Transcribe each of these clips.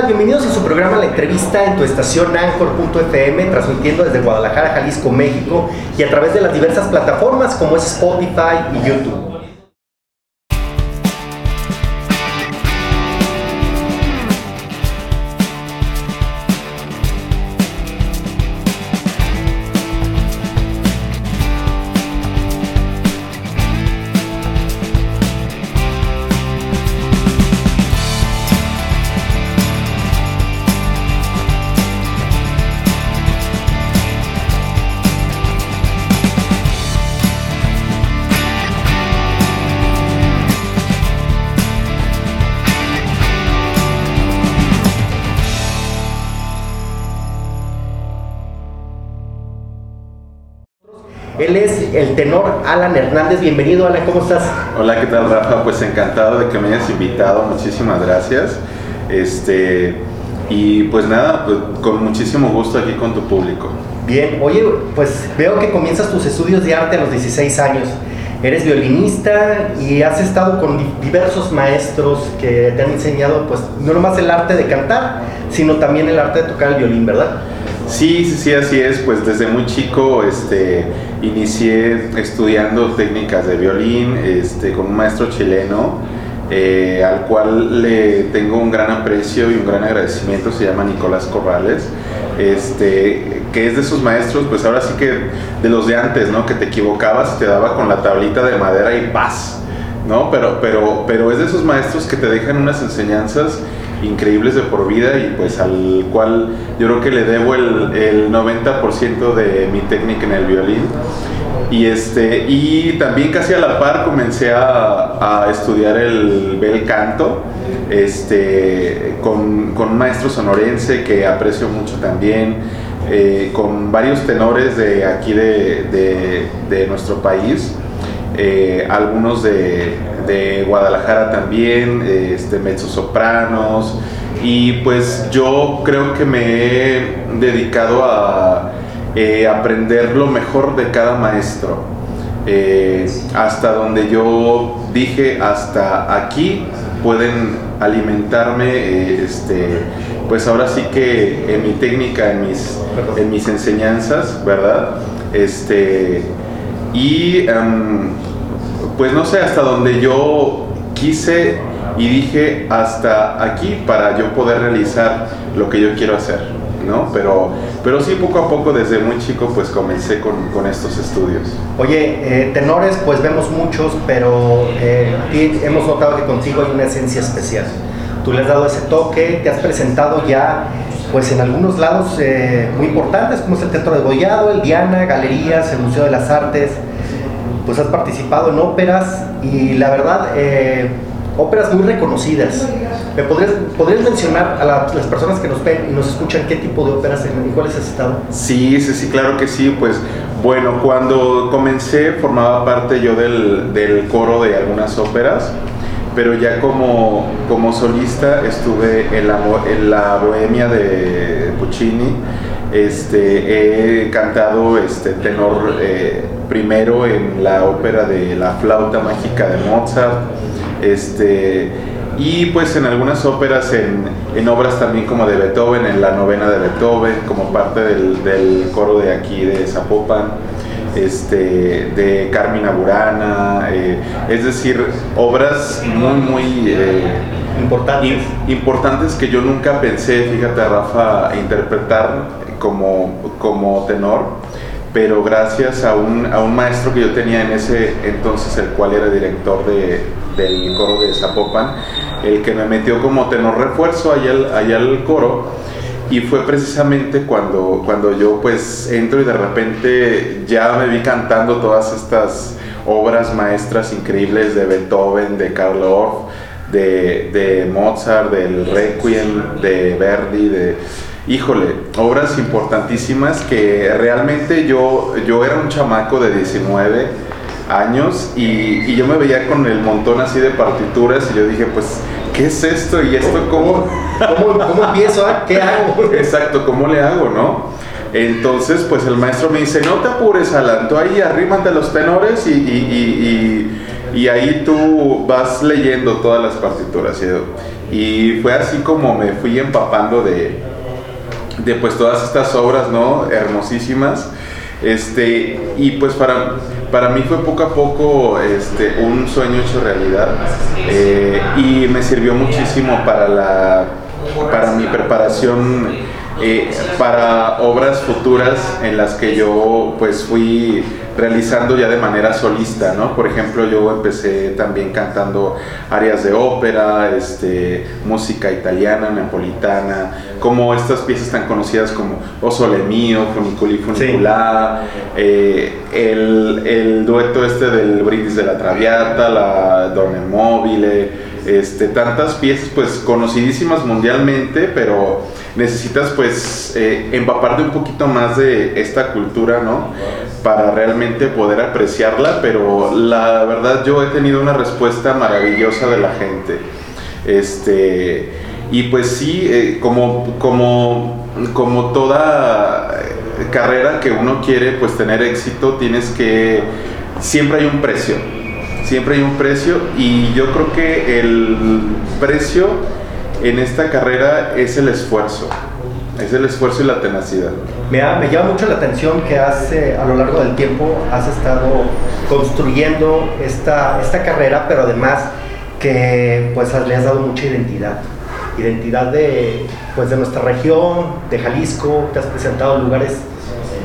Bienvenidos a su programa La Entrevista en tu estación Anchor.fm, transmitiendo desde Guadalajara, Jalisco, México, y a través de las diversas plataformas como es Spotify y YouTube. Alan Hernández. Bienvenido, Alan, ¿cómo estás? Hola, ¿qué tal, Rafa? Pues encantado de que me hayas invitado. Muchísimas gracias. Este, y pues nada, pues, con muchísimo gusto aquí con tu público. Bien, oye, pues veo que comienzas tus estudios de arte a los 16 años. Eres violinista y has estado con diversos maestros que te han enseñado, pues, no nomás el arte de cantar, sino también el arte de tocar el violín, ¿verdad? Sí, sí, sí, así es. Pues desde muy chico este, inicié estudiando técnicas de violín este, con un maestro chileno, eh, al cual le tengo un gran aprecio y un gran agradecimiento, se llama Nicolás Corrales, este, que es de sus maestros, pues ahora sí que de los de antes, ¿no? Que te equivocabas y te daba con la tablita de madera y paz, ¿no? Pero, pero, pero es de esos maestros que te dejan unas enseñanzas increíbles de por vida y pues al cual yo creo que le debo el, el 90% de mi técnica en el violín. Y, este, y también casi a la par comencé a, estudiar el bel canto este, con, con, un maestro sonorense que aprecio mucho también, eh, con varios tenores de aquí de, de nuestro país, eh, algunos de, de Guadalajara también, este, mezzosopranos, y pues yo creo que me he dedicado a eh, aprender lo mejor de cada maestro. Eh, hasta donde yo dije, hasta aquí pueden alimentarme, eh, este, pues ahora sí que en mi técnica, en mis, en mis enseñanzas, ¿verdad? Este, y um, pues no sé, hasta donde yo quise y dije hasta aquí para yo poder realizar lo que yo quiero hacer, ¿no? Pero, pero sí, poco a poco, desde muy chico, pues comencé con, con estos estudios. Oye, eh, tenores, pues vemos muchos, pero eh, hemos notado que contigo hay una esencia especial. Tú le has dado ese toque, te has presentado ya pues en algunos lados eh, muy importantes, como es el Teatro de Gollado, el Diana, Galerías, el Museo de las Artes, pues has participado en óperas y la verdad, eh, óperas muy reconocidas. ¿Me podrías, podrías mencionar a la, las personas que nos ven y nos escuchan qué tipo de óperas y cuáles has estado? Sí, sí, sí, claro que sí. Pues bueno, cuando comencé formaba parte yo del, del coro de algunas óperas pero ya como, como solista estuve en la, en la Bohemia de Puccini, este, he cantado este, tenor eh, primero en la ópera de La flauta mágica de Mozart, este, y pues en algunas óperas, en, en, obras también como de Beethoven, en la novena de Beethoven, como parte del, del coro de aquí de Zapopan este, de Carmina Burana, eh, es decir, obras muy, muy eh, importantes. importantes que yo nunca pensé, fíjate Rafa, interpretar como, como tenor, pero gracias a un, a un maestro que yo tenía en ese entonces, el cual era director de, del coro de Zapopan, el que me metió como tenor refuerzo allá al, allá al coro, y fue precisamente cuando, cuando yo pues entro y de repente ya me vi cantando todas estas obras maestras increíbles de Beethoven, de Karl Orff, de, Mozart, del Requiem, de Verdi, de... Híjole, obras importantísimas que realmente yo, yo era un chamaco de 19 años y, y yo me veía con el montón así de partituras y yo dije pues ¿qué es esto? ¿Y esto cómo? ¿Cómo, cómo empiezo? Ah? ¿Qué hago? Exacto, ¿cómo le hago, no? Entonces, pues el maestro me dice, no te apures, Alan, tú ahí arrímate los tenores y, y, y, Y ahí tú vas leyendo todas las partituras. Y fue así como me fui empapando de, de pues todas estas obras, ¿no? Hermosísimas. Este, y pues para, para mí fue poco a poco este, un sueño hecho realidad eh, y me sirvió muchísimo para, la, para mi preparación eh, para obras futuras en las que yo pues fui realizando ya de manera solista, ¿no? Por ejemplo, yo empecé también cantando áreas de ópera, este, música italiana, napolitana, como estas piezas tan conocidas como O Sole Mio, Funiculi Funiculá, eh, el, el, dueto este del Brindis de la Traviata, la Donna Mobile, este, tantas piezas pues conocidísimas mundialmente, pero necesitas pues eh, empaparte un poquito más de esta cultura, ¿no? Para realmente poder apreciarla, pero la verdad yo he tenido una respuesta maravillosa de la gente. Este, y pues sí, eh, como, como, como toda carrera que uno quiere pues tener éxito, tienes que, siempre hay un precio, siempre hay un precio y yo creo que el precio en esta carrera es el esfuerzo. Es el esfuerzo y la tenacidad. Me, me llama mucho la atención que has, a lo largo del tiempo has estado construyendo esta, esta carrera, pero además que pues le has dado mucha identidad. Identidad de, pues, de nuestra región, de Jalisco, te has presentado en lugares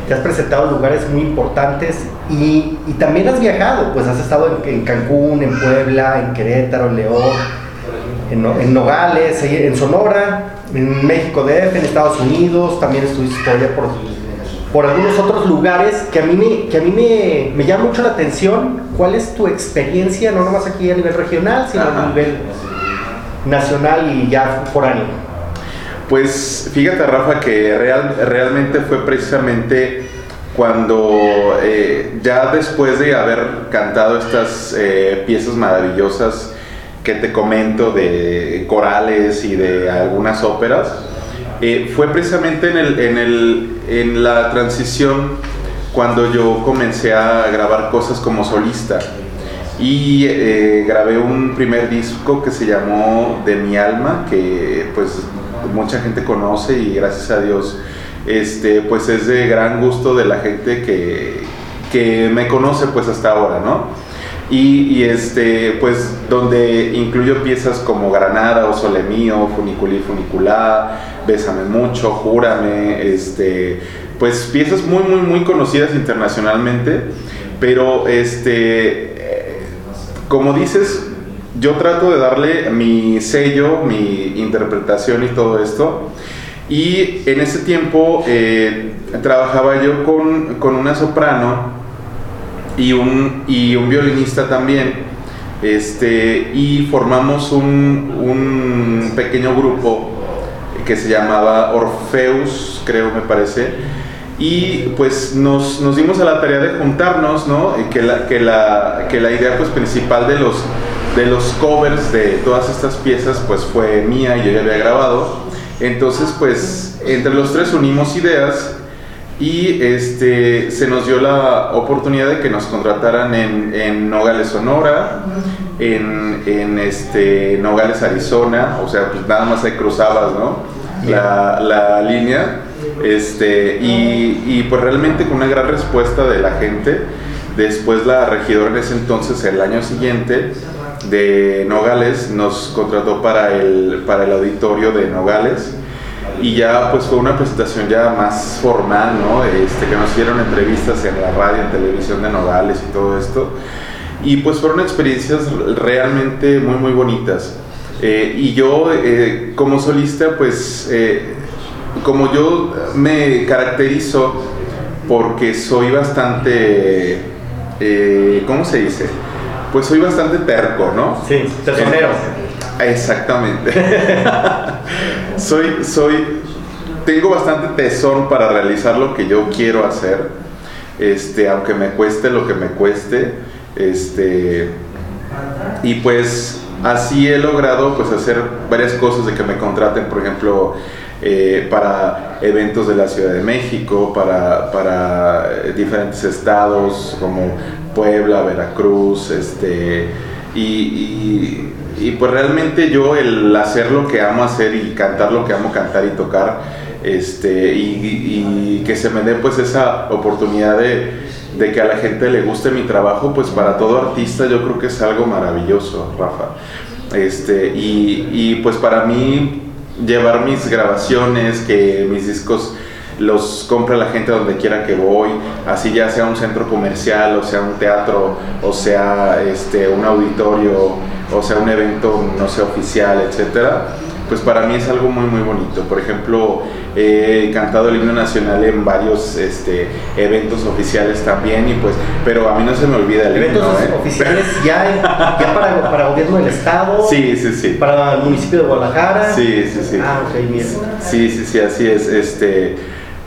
te has presentado en lugares muy importantes y, y, también has viajado, pues has estado en, en Cancún, en Puebla, en Querétaro, en León, en, Nogales, en Sonora, en México DF, en Estados Unidos, también estuviste todavía por, por algunos otros lugares que a mí, me, que a mí me, me llama mucho la atención. ¿Cuál es tu experiencia, no nomás aquí a nivel regional, sino a nivel nacional y ya foráneo? Pues fíjate Rafa que real, realmente fue precisamente cuando eh, ya después de haber cantado estas eh, piezas maravillosas que te comento de corales y de algunas óperas, eh, fue precisamente en, el, en, el, en la transición cuando yo comencé a grabar cosas como solista. Y grabé un primer disco que se llamó De mi alma, que pues mucha gente conoce y gracias a Dios este, pues es de gran gusto de la gente que, que me conoce pues hasta ahora, ¿no? Y, este, pues donde incluyo piezas como Granada o Sole Mío, Funiculi Funiculá, Bésame Mucho, Júrame, este, pues piezas muy, muy, muy conocidas internacionalmente, pero este, como dices, yo trato de darle mi sello, mi interpretación y todo esto. Y en ese tiempo eh, trabajaba yo con, con una soprano y un, y un violinista también. Este, y formamos un, un, pequeño grupo que se llamaba Orfeus, creo me parece. Y pues nos, nos dimos a la tarea de juntarnos, ¿no? Que la, que la, que la idea pues, principal de los, de los covers de todas estas piezas pues fue mía y yo ya había grabado. Entonces pues entre los tres unimos ideas y este, se nos dio la oportunidad de que nos contrataran en, Nogales, Sonora, en, este, Nogales, Arizona, o sea, pues nada más ahí cruzabas, ¿no? La, la, línea, este, y, y, pues realmente con una gran respuesta de la gente. Después la regidora en ese entonces, el año siguiente, de Nogales, nos contrató para el, para el auditorio de Nogales y ya pues fue una presentación ya más formal, ¿no? Este, que nos hicieron entrevistas en la radio, en televisión de Nogales y todo esto. Y pues fueron experiencias realmente muy, muy bonitas. Eh, y yo eh, como solista, pues eh, como yo me caracterizo porque soy bastante, ¿cómo se dice? Pues soy bastante terco, ¿no? Sí, tesonero. Exactamente. soy, soy, tengo bastante tesón para realizar lo que yo quiero hacer, este, aunque me cueste lo que me cueste, este, y pues así he logrado pues hacer varias cosas de que me contraten, por ejemplo, eh, para eventos de la Ciudad de México, para, para diferentes estados como Puebla, Veracruz, este, y, y, pues realmente yo el hacer lo que amo hacer y cantar lo que amo cantar y tocar, este, y, y que se me dé pues esa oportunidad de, de que a la gente le guste mi trabajo, pues para todo artista yo creo que es algo maravilloso, Rafa. Este, y, y pues para mí llevar mis grabaciones, que mis discos los compra la gente donde quiera que voy, así ya sea un centro comercial, o sea un teatro, o sea este, un auditorio, o sea un evento, no sé, oficial, etcétera pues para mí es algo muy muy bonito. Por ejemplo, he cantado el himno nacional en varios este, eventos oficiales también y pues, pero a mí no se me olvida el eventos himno. ¿eh? oficiales ya, ya para, para gobierno del estado. Sí, sí, sí. Para el municipio de Guadalajara. Sí, sí, sí. Ah, ok, mira. Sí, sí, sí, así es. Este,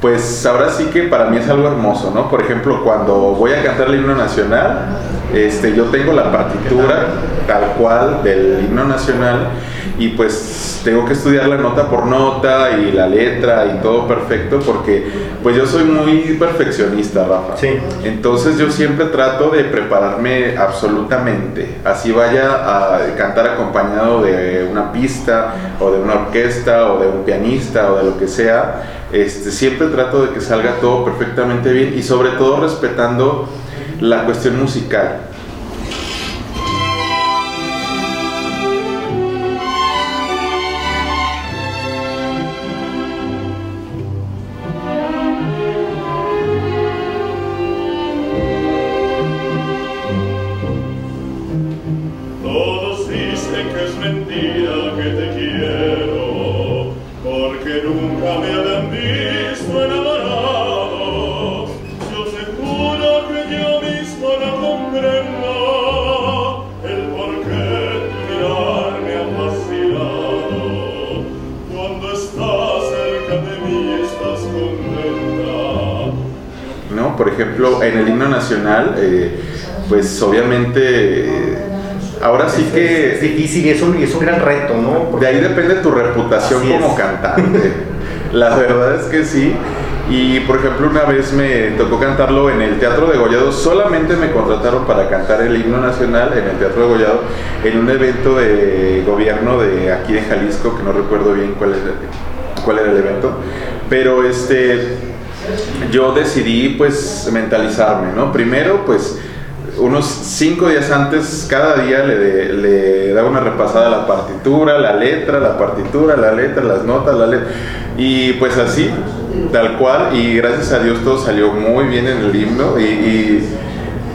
pues ahora sí que para mí es algo hermoso, ¿no? Por ejemplo, cuando voy a cantar el himno nacional, este, yo tengo la partitura tal cual del himno nacional y pues tengo que estudiar la nota por nota y la letra y todo perfecto porque pues yo soy muy perfeccionista, Rafa. Sí. Entonces yo siempre trato de prepararme absolutamente, así vaya a cantar acompañado de una pista o de una orquesta o de un pianista o de lo que sea, este, siempre trato de que salga todo perfectamente bien y sobre todo respetando la cuestión musical. Pues obviamente, ahora sí que... Es difícil y es un, es un gran reto, ¿no? de ahí depende tu reputación como cantante. La verdad es que sí. Y por ejemplo, una vez me tocó cantarlo en el Teatro de Gollado. Solamente me contrataron para cantar el himno nacional en el Teatro de Gollado en un evento de gobierno de aquí de Jalisco, que no recuerdo bien cuál era, cuál era el evento. Pero este yo decidí pues mentalizarme, ¿no? Primero pues unos cinco días antes, cada día le, le, daba una repasada a la partitura, la letra, la partitura, la letra, las notas, la letra. Y pues así, tal cual, y gracias a Dios todo salió muy bien en el himno. Y,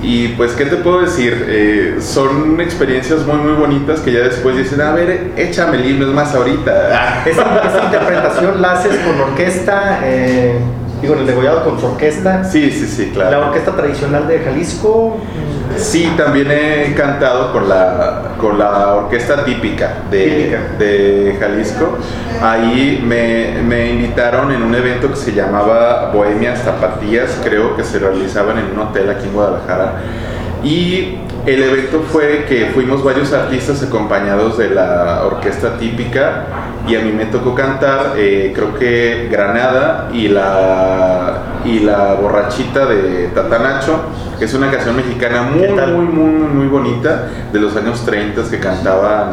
y, pues, ¿qué te puedo decir? Eh, son experiencias muy, muy bonitas que ya después dicen, a ver, échame el himno, es más ahorita. Esta, interpretación la haces con orquesta. Eh digo, en el degollado con su orquesta. Sí, sí, sí, claro. La orquesta tradicional de Jalisco. Sí, también he cantado con la, con la orquesta típica de, de Jalisco. Ahí me, me, invitaron en un evento que se llamaba Bohemias Zapatillas, creo que se realizaban en un hotel aquí en Guadalajara. Y el evento fue que fuimos varios artistas acompañados de la orquesta típica y a mí me tocó cantar, eh, creo que Granada y la, y la borrachita de Tatanacho, que es una canción mexicana muy, muy, muy, muy bonita de los años 30 que cantaban,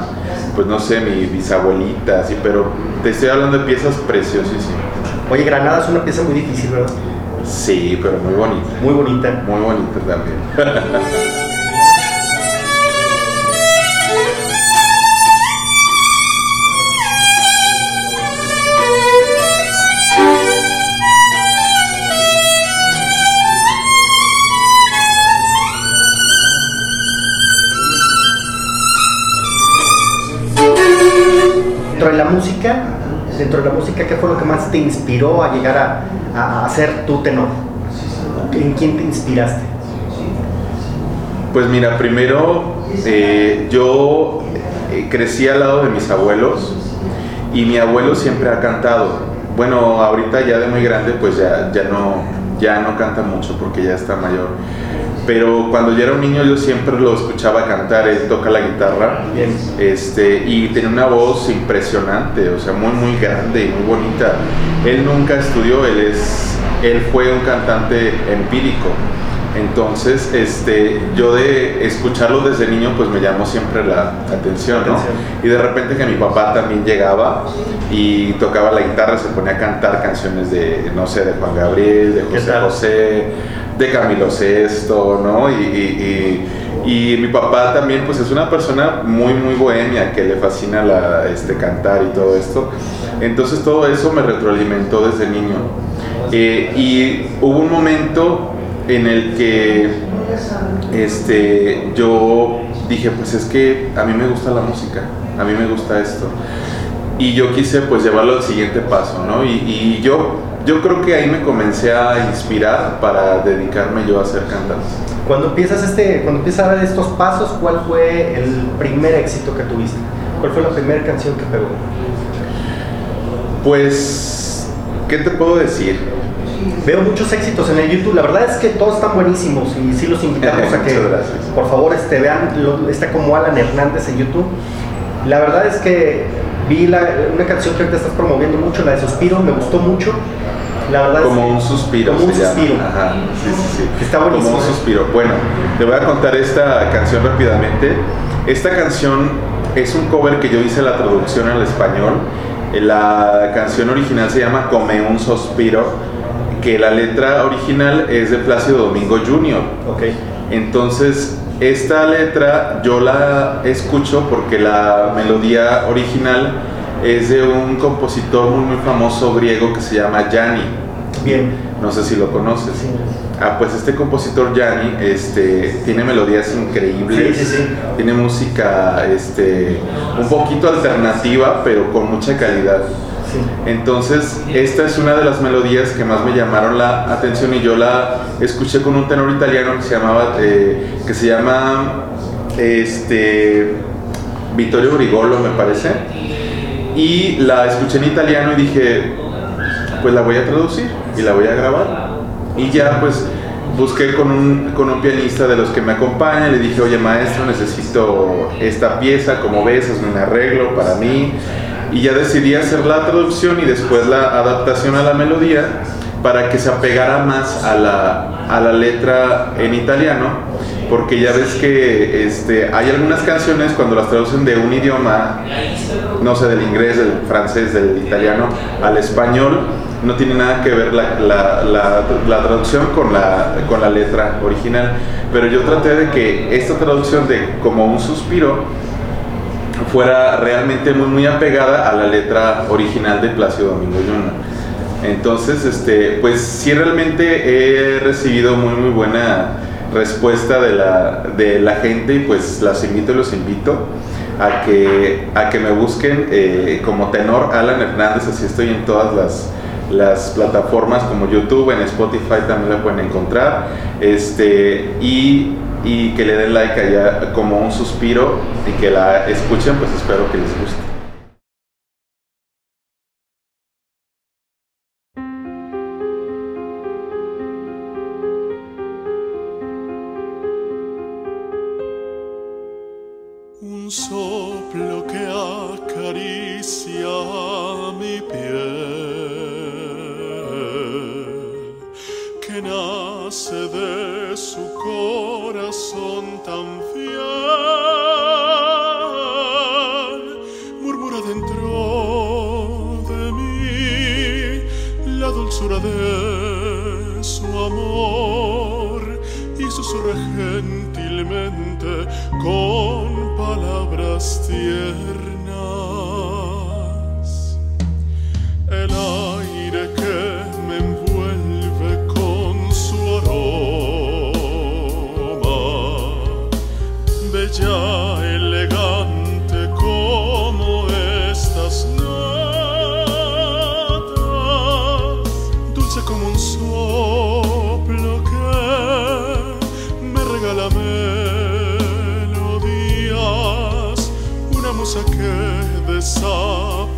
pues no sé, mi bisabuelita, así, pero te estoy hablando de piezas preciosísimas. Oye, Granada es una pieza muy difícil, ¿verdad? Sí, pero muy bonita. Muy bonita. Muy bonita también. Dentro de la música, dentro de la música, ¿qué fue lo que más te inspiró a llegar a, a, ser tu tenor? ¿En quién te inspiraste? Pues mira, primero eh, yo eh, crecí al lado de mis abuelos y mi abuelo siempre ha cantado. Bueno, ahorita ya de muy grande pues ya, ya, no, ya no canta mucho porque ya está mayor. Pero cuando yo era un niño yo siempre lo escuchaba cantar, él toca la guitarra Este, y tiene una voz impresionante, o sea, muy muy grande y muy bonita. Él nunca estudió, él, es, él fue un cantante empírico. Entonces, este, yo de escucharlo desde niño, pues me llamó siempre la atención, ¿no? Y de repente que mi papá también llegaba y tocaba la guitarra, se ponía a cantar canciones de, no sé, de Juan Gabriel, de José José, de Camilo Sesto, ¿no? Y, y, mi papá también, pues es una persona muy, muy bohemia, que le fascina la, este, cantar y todo esto. Entonces todo eso me retroalimentó desde niño. Eh, y hubo un momento en el que este, yo dije, pues es que a mí me gusta la música, a mí me gusta esto. Y yo quise pues llevarlo al siguiente paso, ¿no? Y, yo, yo creo que ahí me comencé a inspirar para dedicarme yo a ser cantante. Cuando empiezas, este, cuando empiezas a dar estos pasos, ¿cuál fue el primer éxito que tuviste? ¿Cuál fue la primera canción que pegó? Pues, ¿qué te puedo decir? Veo muchos éxitos en el YouTube. La verdad es que todos están buenísimos y sí los invitamos a que, por favor, este, vean. está como Alan Hernández en YouTube. La verdad es que vi una canción que ahorita estás promoviendo mucho, la de Suspiro, me gustó mucho. La verdad como un suspiro. Como un suspiro. Ajá, sí, sí, sí. Está buenísimo. Como un suspiro. Bueno, te voy a contar esta canción rápidamente. Esta canción es un cover que yo hice la traducción al español. La canción original se llama Come un suspiro que la letra original es de Plácido Domingo Jr. Okay. Entonces, esta letra yo la escucho porque la melodía original es de un compositor muy, muy famoso griego que se llama Yanni. Bien. No sé si lo conoces. Sí. Ah, pues este compositor Yanni este, tiene melodías increíbles, sí, sí, tiene música este, un poquito alternativa, pero con mucha calidad. Entonces, esta es una de las melodías que más me llamaron la atención y yo la escuché con un tenor italiano que se llamaba, eh, que se llama, este, Vittorio Brigolo, me parece. Y la escuché en italiano y dije, pues la voy a traducir y la voy a grabar. Y ya, pues, busqué con un, con un pianista de los que me acompaña, le dije, oye maestro, necesito esta pieza, como ves, es un arreglo para mí y ya decidí hacer la traducción y después la adaptación a la melodía para que se apegara más a la, a la letra en italiano porque ya ves que este, hay algunas canciones cuando las traducen de un idioma, no sé, del inglés, del francés, del italiano al español, no tiene nada que ver la, la, la, traducción con la, con la letra original. Pero yo traté de que esta traducción de como un suspiro fuera realmente muy, muy apegada a la letra original de Plácido Domingo Yuna. Entonces, este, pues sí realmente he recibido muy, muy buena respuesta de la, de la gente y pues las invito y los invito a que, a que me busquen eh, como tenor Alan Hernández, así estoy en todas las, las plataformas como YouTube, en Spotify también la pueden encontrar. Este, y y que le den like allá como un suspiro y que la escuchen, pues espero que les guste. Que desaparece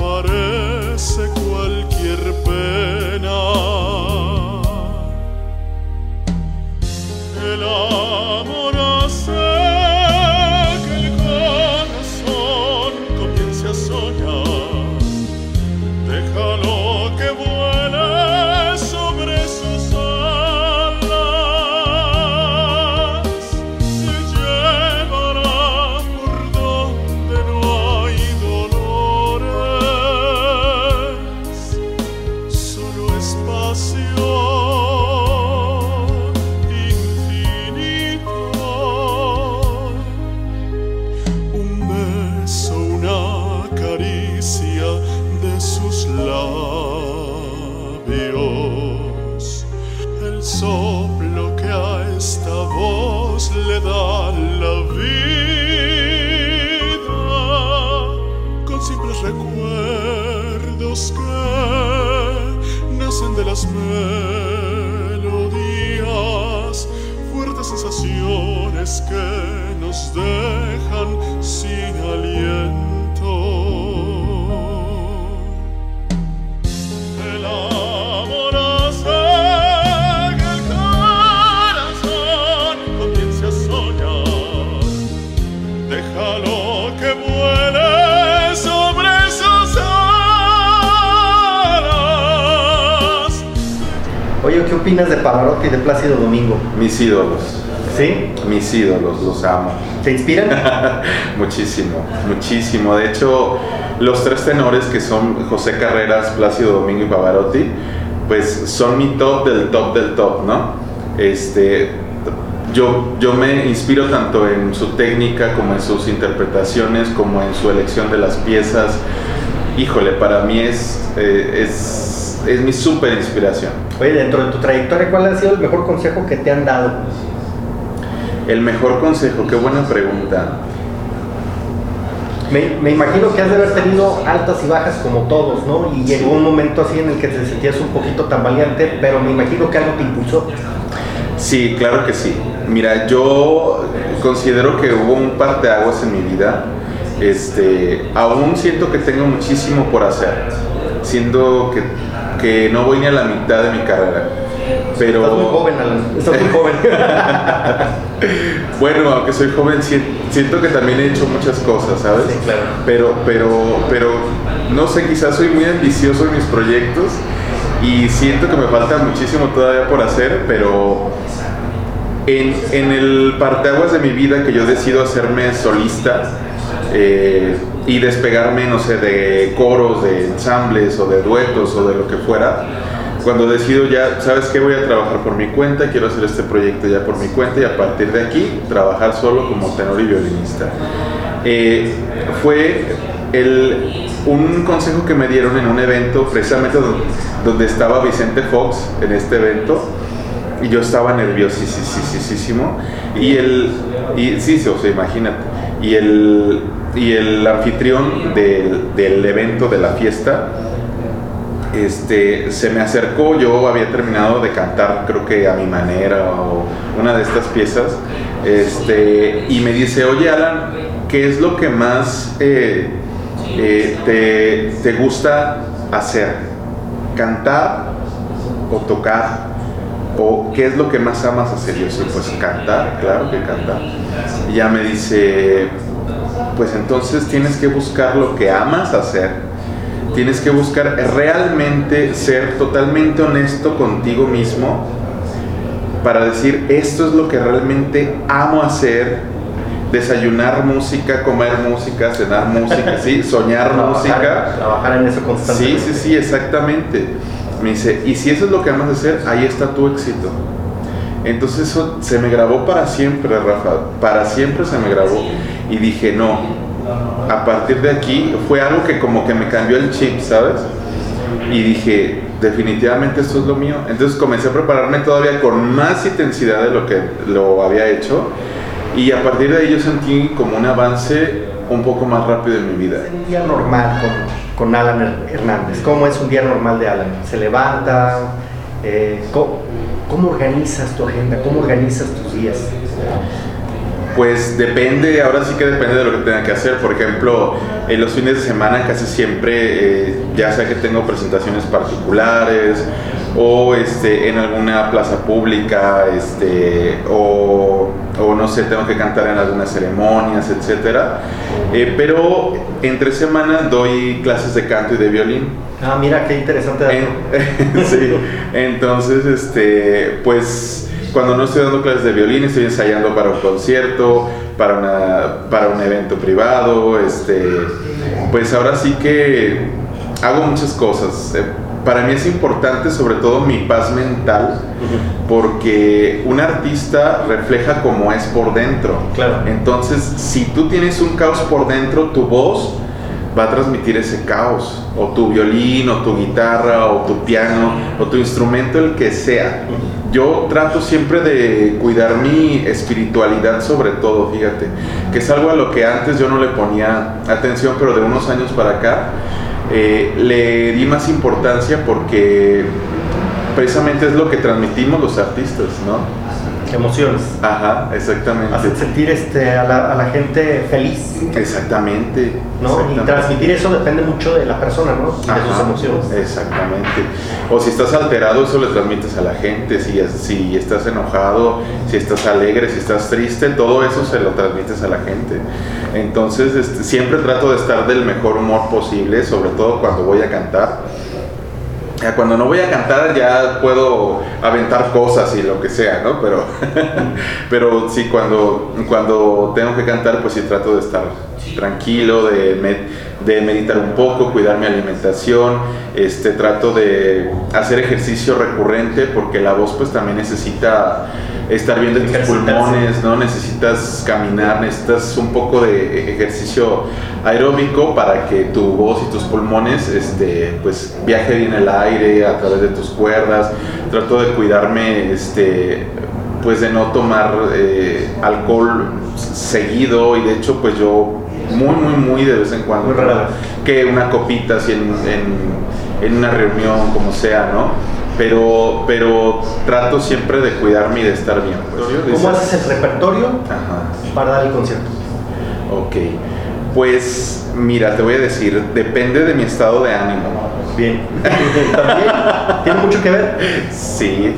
opinas de Pavarotti y de Plácido Domingo? Mis ídolos. ¿Sí? Mis ídolos, los amo. ¿Te inspiran? muchísimo, muchísimo. De hecho, los tres tenores que son José Carreras, Plácido Domingo y Pavarotti, pues son mi top del top del top, ¿no? Este, yo, yo me inspiro tanto en su técnica como en sus interpretaciones, como en su elección de las piezas. Híjole, para mí es, eh, es, es mi súper inspiración. Oye, dentro de tu trayectoria, ¿cuál ha sido el mejor consejo que te han dado? El mejor consejo, qué buena pregunta. Me, me, imagino que has de haber tenido altas y bajas como todos, ¿no? Y llegó un momento así en el que te sentías un poquito tambaleante, pero me imagino que algo te impulsó. Sí, claro que sí. Mira, yo considero que hubo un par de aguas en mi vida. Este, aún siento que tengo muchísimo por hacer, siendo que, que no voy ni a la mitad de mi carrera. Pero... Estás muy joven, Alan. Estás muy joven. bueno, aunque soy joven, siento que también he hecho muchas cosas, ¿sabes? Sí, claro. Pero, pero, pero, no sé, quizás soy muy ambicioso en mis proyectos y siento que me falta muchísimo todavía por hacer, pero en, en el parteaguas de mi vida que yo decido hacerme solista eh, y despegarme, no sé, de coros, de ensambles o de duetos o de lo que fuera, cuando decido ya, ¿sabes qué? Voy a trabajar por mi cuenta, quiero hacer este proyecto ya por mi cuenta y a partir de aquí trabajar solo como tenor y violinista. Eh, fue el, un consejo que me dieron en un evento, precisamente donde, donde estaba Vicente Fox en este evento, y yo estaba nerviosísimo y el y sí, o sea, imagínate y el y el anfitrión del, del, evento de la fiesta este se me acercó yo había terminado de cantar creo que a mi manera o una de estas piezas este y me dice oye Alan qué es lo que más eh, eh, te, te gusta hacer cantar o tocar o qué es lo que más amas hacer. Yo sí, pues cantar, claro que cantar. Y ya me dice, pues entonces tienes que buscar lo que amas hacer. Tienes que buscar realmente ser totalmente honesto contigo mismo para decir, esto es lo que realmente amo hacer. Desayunar música, comer música, cenar música, sí, soñar trabajar, música. Trabajar en eso constantemente. Sí, sí, sí, exactamente. Me dice, y si eso es lo que amas hacer, ahí está tu éxito. Entonces eso se me grabó para siempre, Rafa, para siempre se me grabó. Y dije, no, a partir de aquí fue algo que como que me cambió el chip, ¿sabes? Y dije, definitivamente esto es lo mío. Entonces comencé a prepararme todavía con más intensidad de lo que lo había hecho. Y a partir de ahí yo sentí como un avance un poco más rápido en mi vida. Un día normal con, con Alan Hernández. ¿Cómo es un día normal de Alan? ¿Se levanta? Eh, ¿cómo, ¿Cómo organizas tu agenda? ¿Cómo organizas tus días? Pues depende, ahora sí que depende de lo que tenga que hacer. Por ejemplo, en los fines de semana casi siempre, eh, ya sea que tengo presentaciones particulares o este, en alguna plaza pública, este, o, o no sé, tengo que cantar en algunas ceremonias, etc. Eh, pero entre semanas doy clases de canto y de violín. Ah, mira, qué interesante. En, sí, entonces, este, pues cuando no estoy dando clases de violín, estoy ensayando para un concierto, para, una, para un evento privado, este, pues ahora sí que hago muchas cosas. Para mí es importante sobre todo mi paz mental, porque un artista refleja cómo es por dentro. Claro. Entonces, si tú tienes un caos por dentro, tu voz va a transmitir ese caos, o tu violín, o tu guitarra, o tu piano, o tu instrumento, el que sea. Yo trato siempre de cuidar mi espiritualidad sobre todo, fíjate, que es algo a lo que antes yo no le ponía atención, pero de unos años para acá eh, le di más importancia porque precisamente es lo que transmitimos los artistas, ¿no? Emociones. Ajá, exactamente. Hacer sentir este, a, la, a la gente feliz. Exactamente. ¿no? exactamente. Y transmitir eso depende mucho de la persona, ¿no? De sus emociones. Exactamente. O si estás alterado, eso le transmites a la gente. Si, si estás enojado, si estás alegre, si estás triste, todo eso se lo transmites a la gente. Entonces, este, siempre trato de estar del mejor humor posible, sobre todo cuando voy a cantar. Cuando no voy a cantar ya puedo aventar cosas y lo que sea, ¿no? Pero, pero sí, cuando, cuando tengo que cantar, pues sí trato de estar tranquilo, de, de meditar un poco, cuidar mi alimentación, este, trato de hacer ejercicio recurrente porque la voz pues también necesita estar bien de tus pulmones, ¿no? Necesitas caminar, necesitas un poco de ejercicio aeróbico para que tu voz y tus pulmones este, pues viaje bien el aire a través de tus cuerdas. Trato de cuidarme este, pues de no tomar eh, alcohol seguido y de hecho pues yo muy muy muy de vez en cuando que una copita así en, en, en una reunión como sea, ¿no? Pero, pero trato siempre de cuidarme y de estar bien. Pues. ¿Cómo haces el repertorio para dar el concierto? Ok, pues mira, te voy a decir, depende de mi estado de ánimo. Bien, también tiene mucho que ver. Sí,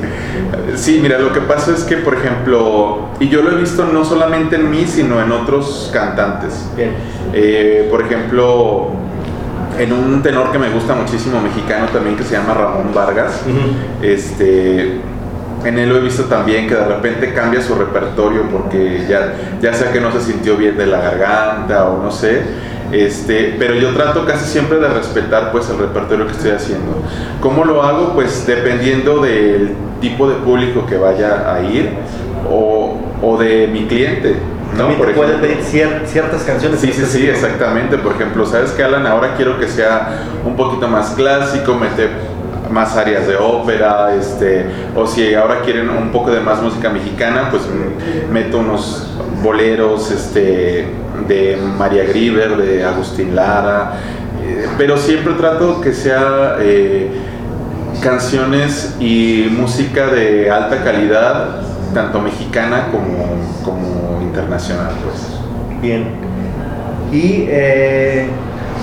sí, mira, lo que pasa es que, por ejemplo, y yo lo he visto no solamente en mí, sino en otros cantantes. Bien. Eh, por ejemplo, en un tenor que me gusta muchísimo mexicano también que se llama Ramón Vargas. Este en él lo he visto también que de repente cambia su repertorio porque ya, ya sea que no se sintió bien de la garganta o no sé. Este, pero yo trato casi siempre de respetar pues el repertorio que estoy haciendo. ¿Cómo lo hago? Pues dependiendo del tipo de público que vaya a ir o, o de mi cliente. ¿No? Por puede pedir ciertas canciones. Sí, sí, sí, exactamente. Por ejemplo, ¿sabes qué, Alan? Ahora quiero que sea un poquito más clásico, mete más áreas de ópera, este, o si ahora quieren un poco de más música mexicana, pues meto unos boleros este, de María Grieber, de Agustín Lara, eh, pero siempre trato que sea eh, canciones y música de alta calidad, tanto mexicana como, como internacional. Pues. Bien. Y eh,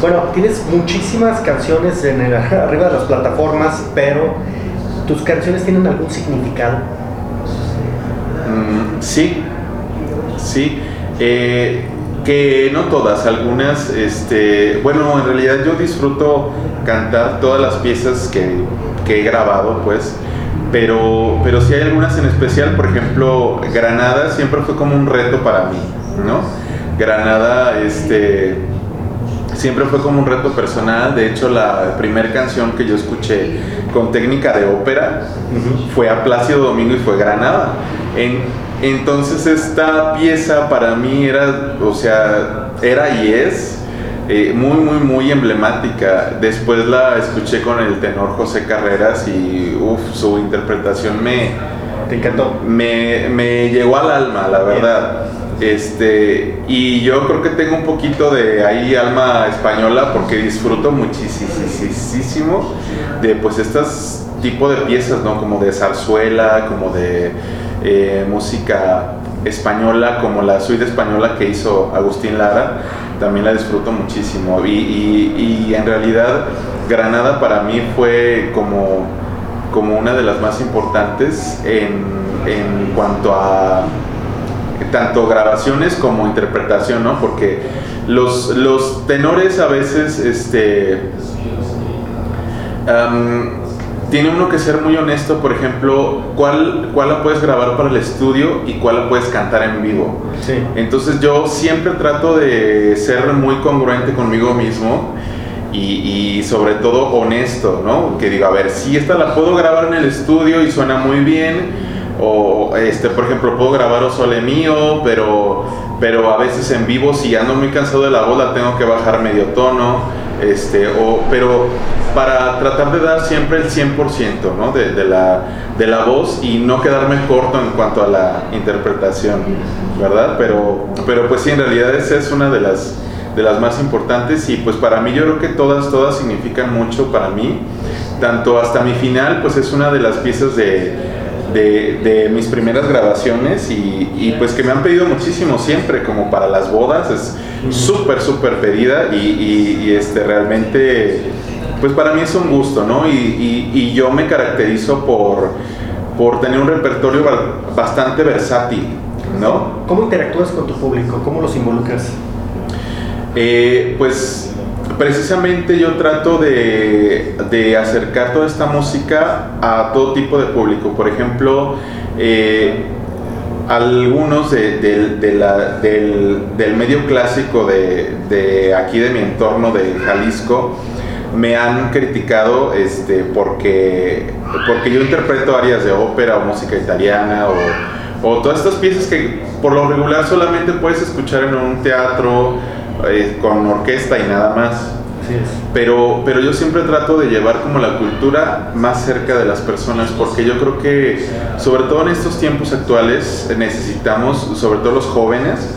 bueno, tienes muchísimas canciones en el, arriba de las plataformas, pero ¿tus canciones tienen algún significado? Mm, sí, sí. Eh, que no todas, algunas, este, bueno, en realidad yo disfruto cantar todas las piezas que, que he grabado, pues, pero, pero sí hay algunas en especial, por ejemplo, Granada siempre fue como un reto para mí, ¿no? Granada, este, siempre fue como un reto personal, de hecho la primera canción que yo escuché con técnica de ópera fue a Plácido Domingo y fue Granada. En, entonces esta pieza para mí era, o sea, era y es eh, muy, muy, muy emblemática. Después la escuché con el tenor José Carreras y su interpretación me... ¿Te encantó? Me, me llegó al alma, la verdad. Este, y yo creo que tengo un poquito de ahí alma española porque disfruto muchísimo de pues estas tipo de piezas, ¿no? Como de zarzuela, como de eh, música española, como la suite española que hizo Agustín Lara también la disfruto muchísimo. Y, en realidad Granada para mí fue como, como una de las más importantes en, en cuanto a tanto grabaciones como interpretación, ¿no? Porque los, los tenores a veces, este, tiene uno que ser muy honesto, por ejemplo, cuál, cuál la puedes grabar para el estudio y cuál la puedes cantar en vivo. Entonces yo siempre trato de ser muy congruente conmigo mismo y, sobre todo honesto, ¿no? Que digo, a ver, si esta la puedo grabar en el estudio y suena muy bien, o este, por ejemplo, puedo grabar o sole mío, pero, pero a veces en vivo, si ando muy cansado de la voz, la tengo que bajar medio tono este, o, pero para tratar de dar siempre el 100% ¿no? de, la, de la voz y no quedarme corto en cuanto a la interpretación, ¿verdad? Pero, pero pues sí, en realidad esa es una de las, de las más importantes y pues para mí yo creo que todas, todas significan mucho para mí, tanto hasta mi final, pues es una de las piezas de de, mis primeras grabaciones y, pues que me han pedido muchísimo siempre, como para las bodas, es súper, súper pedida y, este, realmente, pues para mí es un gusto, ¿no? Y, yo me caracterizo por, por tener un repertorio bastante versátil, ¿no? ¿Cómo interactúas con tu público? ¿Cómo los involucras? Eh, pues precisamente yo trato de, de, acercar toda esta música a todo tipo de público. Por ejemplo, eh, algunos del, del, medio clásico de, aquí de mi entorno de Jalisco me han criticado este, porque, porque yo interpreto áreas de ópera o música italiana o, o todas estas piezas que por lo regular solamente puedes escuchar en un teatro eh, con orquesta y nada más. Pero, pero yo siempre trato de llevar como la cultura más cerca de las personas porque yo creo que sobre todo en estos tiempos actuales necesitamos, sobre todo los jóvenes,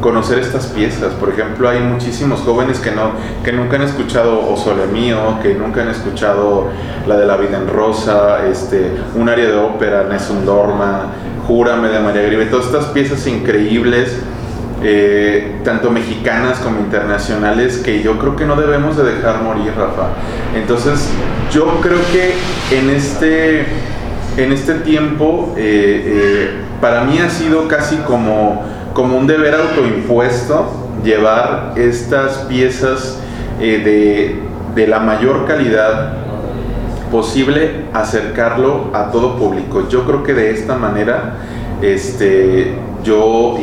conocer estas piezas. Por ejemplo, hay muchísimos jóvenes que, no, que nunca han escuchado O Sole Mío, que nunca han escuchado la de la vida en rosa, este, un área de ópera, Nessun Dorma, Júrame de María Gribe, todas estas piezas increíbles eh, tanto mexicanas como internacionales, que yo creo que no debemos de dejar morir, Rafa. Entonces, yo creo que en este, en este tiempo, eh, eh, para mí ha sido casi como, como un deber autoimpuesto llevar estas piezas de, de la mayor calidad posible acercarlo a todo público. Yo creo que de esta manera este, yo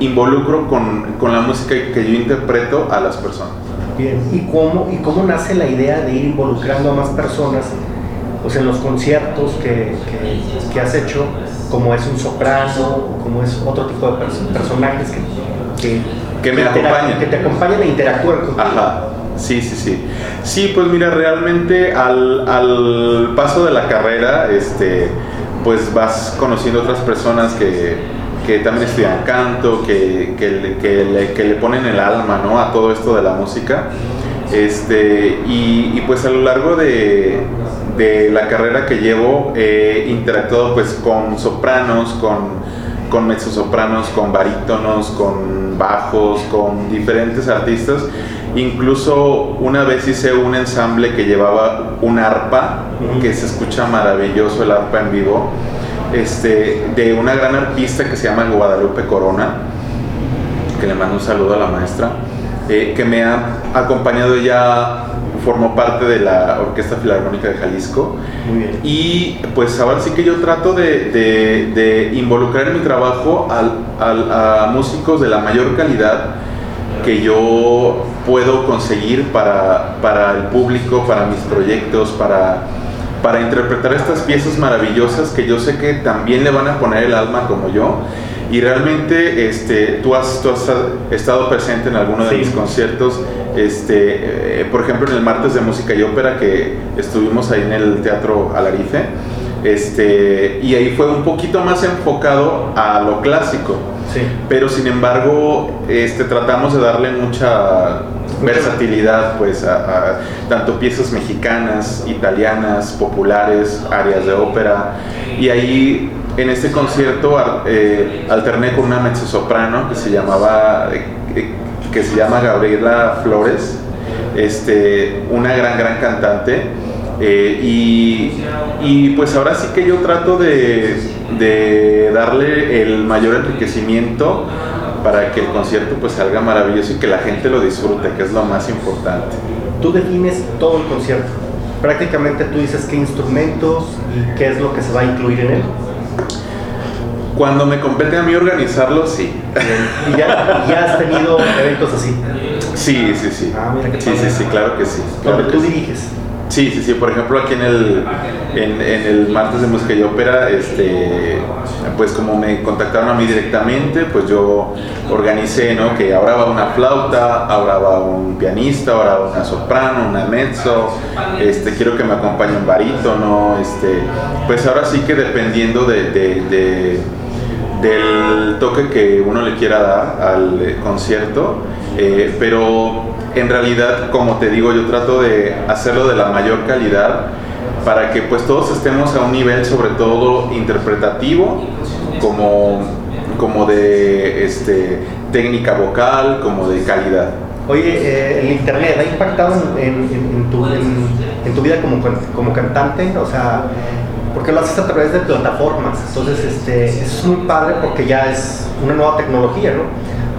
involucro con, con, la música que yo interpreto a las personas. Bien, ¿y cómo, ¿y cómo nace la idea de ir involucrando a más personas pues, en los conciertos que, que, que has hecho, como es un soprano, como es otro tipo de personajes que, que, me acompañan? Que te acompañan e interactúan contigo. Ajá. Sí, sí, sí. Sí, pues mira, realmente al, al paso de la carrera, este, pues vas conociendo otras personas que, que también estudian canto, que, que, que, le, que, le, ponen el alma ¿no? a todo esto de la música. Este, y, y pues a lo largo de, de, la carrera que llevo he interactuado pues con sopranos, con, con mezzosopranos, con barítonos, con bajos, con diferentes artistas. Incluso una vez hice un ensamble que llevaba un arpa, que se escucha maravilloso el arpa en vivo este, de una gran artista que se llama Guadalupe Corona, que le mando un saludo a la maestra, eh, que me ha acompañado ella formó parte de la Orquesta Filarmónica de Jalisco. Y pues ahora sí que yo trato de, de, involucrar en mi trabajo a músicos de la mayor calidad que yo puedo conseguir para, para el público, para mis proyectos, para para interpretar estas piezas maravillosas que yo sé que también le van a poner el alma como yo. Y realmente este, tú, has, tú has estado presente en alguno de mis conciertos, este, eh, por ejemplo en el martes de música y ópera que estuvimos ahí en el Teatro Alarife, este, y ahí fue un poquito más enfocado a lo clásico. Pero sin embargo, este, tratamos de darle mucha versatilidad, pues, a, tanto piezas mexicanas, italianas, populares, áreas de ópera. Y ahí, en este concierto, eh, alterné con una mezzosoprano que se llamaba, eh, que se llama Gabriela Flores, este, una gran, gran cantante. Y, y, pues ahora sí que yo trato de, de darle el mayor enriquecimiento para que el concierto pues salga maravilloso y que la gente lo disfrute, que es lo más importante. Tú defines todo el concierto. Prácticamente tú dices qué instrumentos y qué es lo que se va a incluir en él. Cuando me compete a mí organizarlo, sí. ¿Y ya, ya has tenido eventos así? Sí, sí, sí. Ah, mira sí, sí, sí, claro que sí. Donde tú diriges. Sí, sí, sí. Por ejemplo, aquí en el, en, el martes de música y ópera, este, pues como me contactaron a mí directamente, pues yo organicé, ¿no? Que ahora va una flauta, ahora va un pianista, ahora va una soprano, una mezzo, este, quiero que me acompañe un barítono, este, pues ahora sí que dependiendo de, de, del toque que uno le quiera dar al concierto, eh, pero en realidad, como te digo, yo trato de hacerlo de la mayor calidad para que pues todos estemos a un nivel sobre todo interpretativo, como, como de este, técnica vocal, como de calidad. Oye, eh, ¿el internet ha impactado en, tu, vida como, como cantante? O sea, porque lo haces a través de plataformas, entonces este, es muy padre porque ya es una nueva tecnología, ¿no?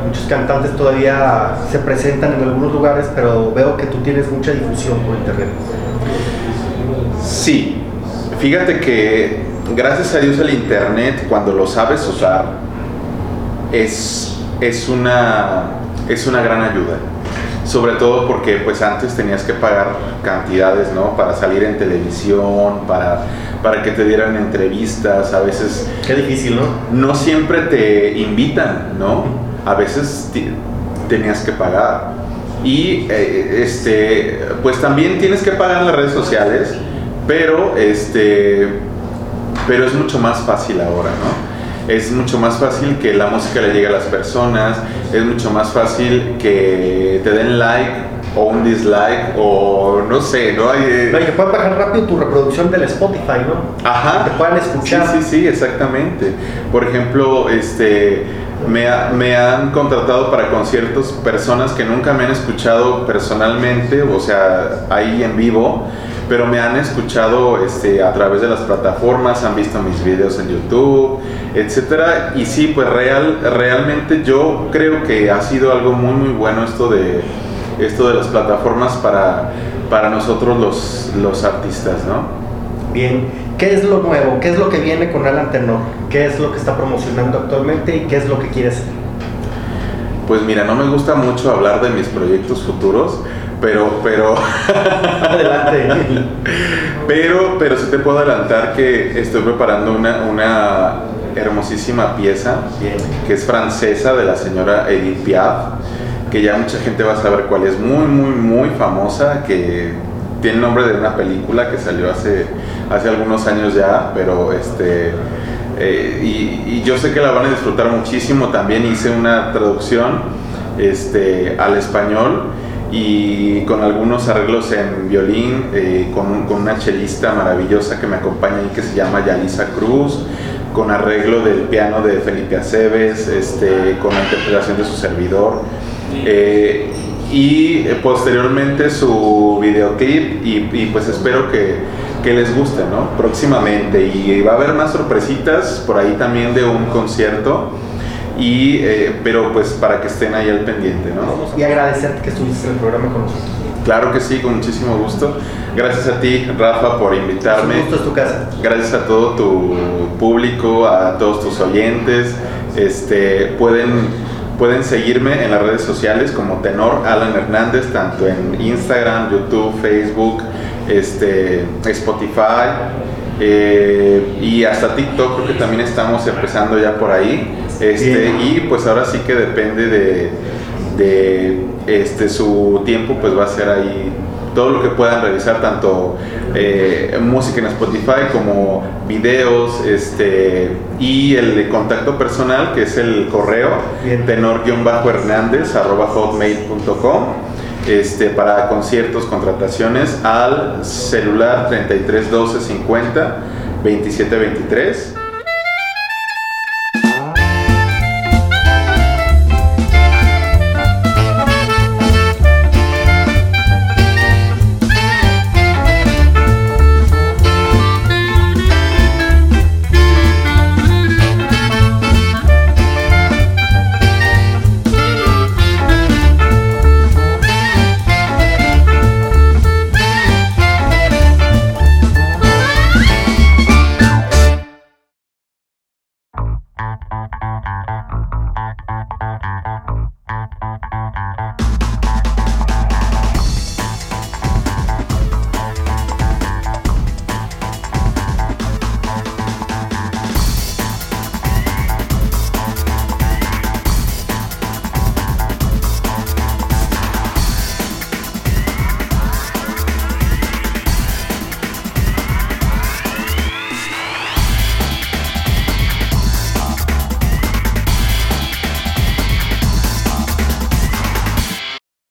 Muchos cantantes todavía se presentan en algunos lugares, pero veo que tú tienes mucha difusión por internet. Sí, fíjate que gracias a Dios el internet, cuando lo sabes usar, es, es, una, es una gran ayuda. Sobre todo porque pues antes tenías que pagar cantidades, ¿no? Para salir en televisión, para, para que te dieran entrevistas, a veces... Qué difícil, ¿no? No siempre te invitan, ¿no? A veces tenías que pagar. Y eh, este, pues también tienes que pagar en las redes sociales, pero, este, pero es mucho más fácil ahora, ¿no? es mucho más fácil que la música le llegue a las personas, es mucho más fácil que te den like o un dislike o no sé, ¿no? Hay, eh, no, y que puedan bajar rápido tu reproducción del Spotify, ¿no? Ajá. Que te puedan escuchar. Sí, sí, sí, exactamente. Por ejemplo, este me, me, han contratado para conciertos personas que nunca me han escuchado personalmente, o sea, ahí en vivo, pero me han escuchado este, a través de las plataformas, han visto mis videos en YouTube, etcétera. Y sí, pues real, realmente yo creo que ha sido algo muy, muy bueno esto de, esto de las plataformas para, para nosotros los, los artistas, ¿no? Bien, ¿qué es lo nuevo? ¿Qué es lo que viene con Alan Tenor? ¿Qué es lo que está promocionando actualmente y qué es lo que quiere hacer? Pues mira, no me gusta mucho hablar de mis proyectos futuros, pero, pero... Adelante. pero, pero sí te puedo adelantar que estoy preparando una, una hermosísima pieza que es francesa de la señora Edith Piaf, que ya mucha gente va a saber cuál es, muy, muy, muy famosa, que tiene el nombre de una película que salió hace, hace algunos años ya, pero este... Eh, y, yo sé que la van a disfrutar muchísimo. También hice una traducción este, al español y con algunos arreglos en violín, eh, con, con, una chelista maravillosa que me acompaña y que se llama Yalisa Cruz, con arreglo del piano de Felipe Aceves, este, con la interpretación de su servidor. Eh, y posteriormente su videoclip y, y pues espero que, que, les guste, ¿no? Próximamente y va a haber más sorpresitas por ahí también de un concierto y eh, pero pues para que estén ahí al pendiente, ¿no? Y agradecerte que estuviste en el programa con nosotros. Claro que sí, con muchísimo gusto. Gracias a ti, Rafa, por invitarme. Gusto es tu casa. Gracias a todo tu público, a todos tus oyentes. Este, pueden Pueden seguirme en las redes sociales como Tenor Alan Hernández, tanto en Instagram, YouTube, Facebook, este, Spotify eh, y hasta TikTok, creo que también estamos empezando ya por ahí. Este, y pues ahora sí que depende de, de este, su tiempo, pues va a ser ahí todo lo que puedan revisar, tanto eh, música en Spotify como videos este, y el contacto personal, que es el correo tenor-hernández hotmail.com este, para conciertos, contrataciones al celular 33 12 50 27 23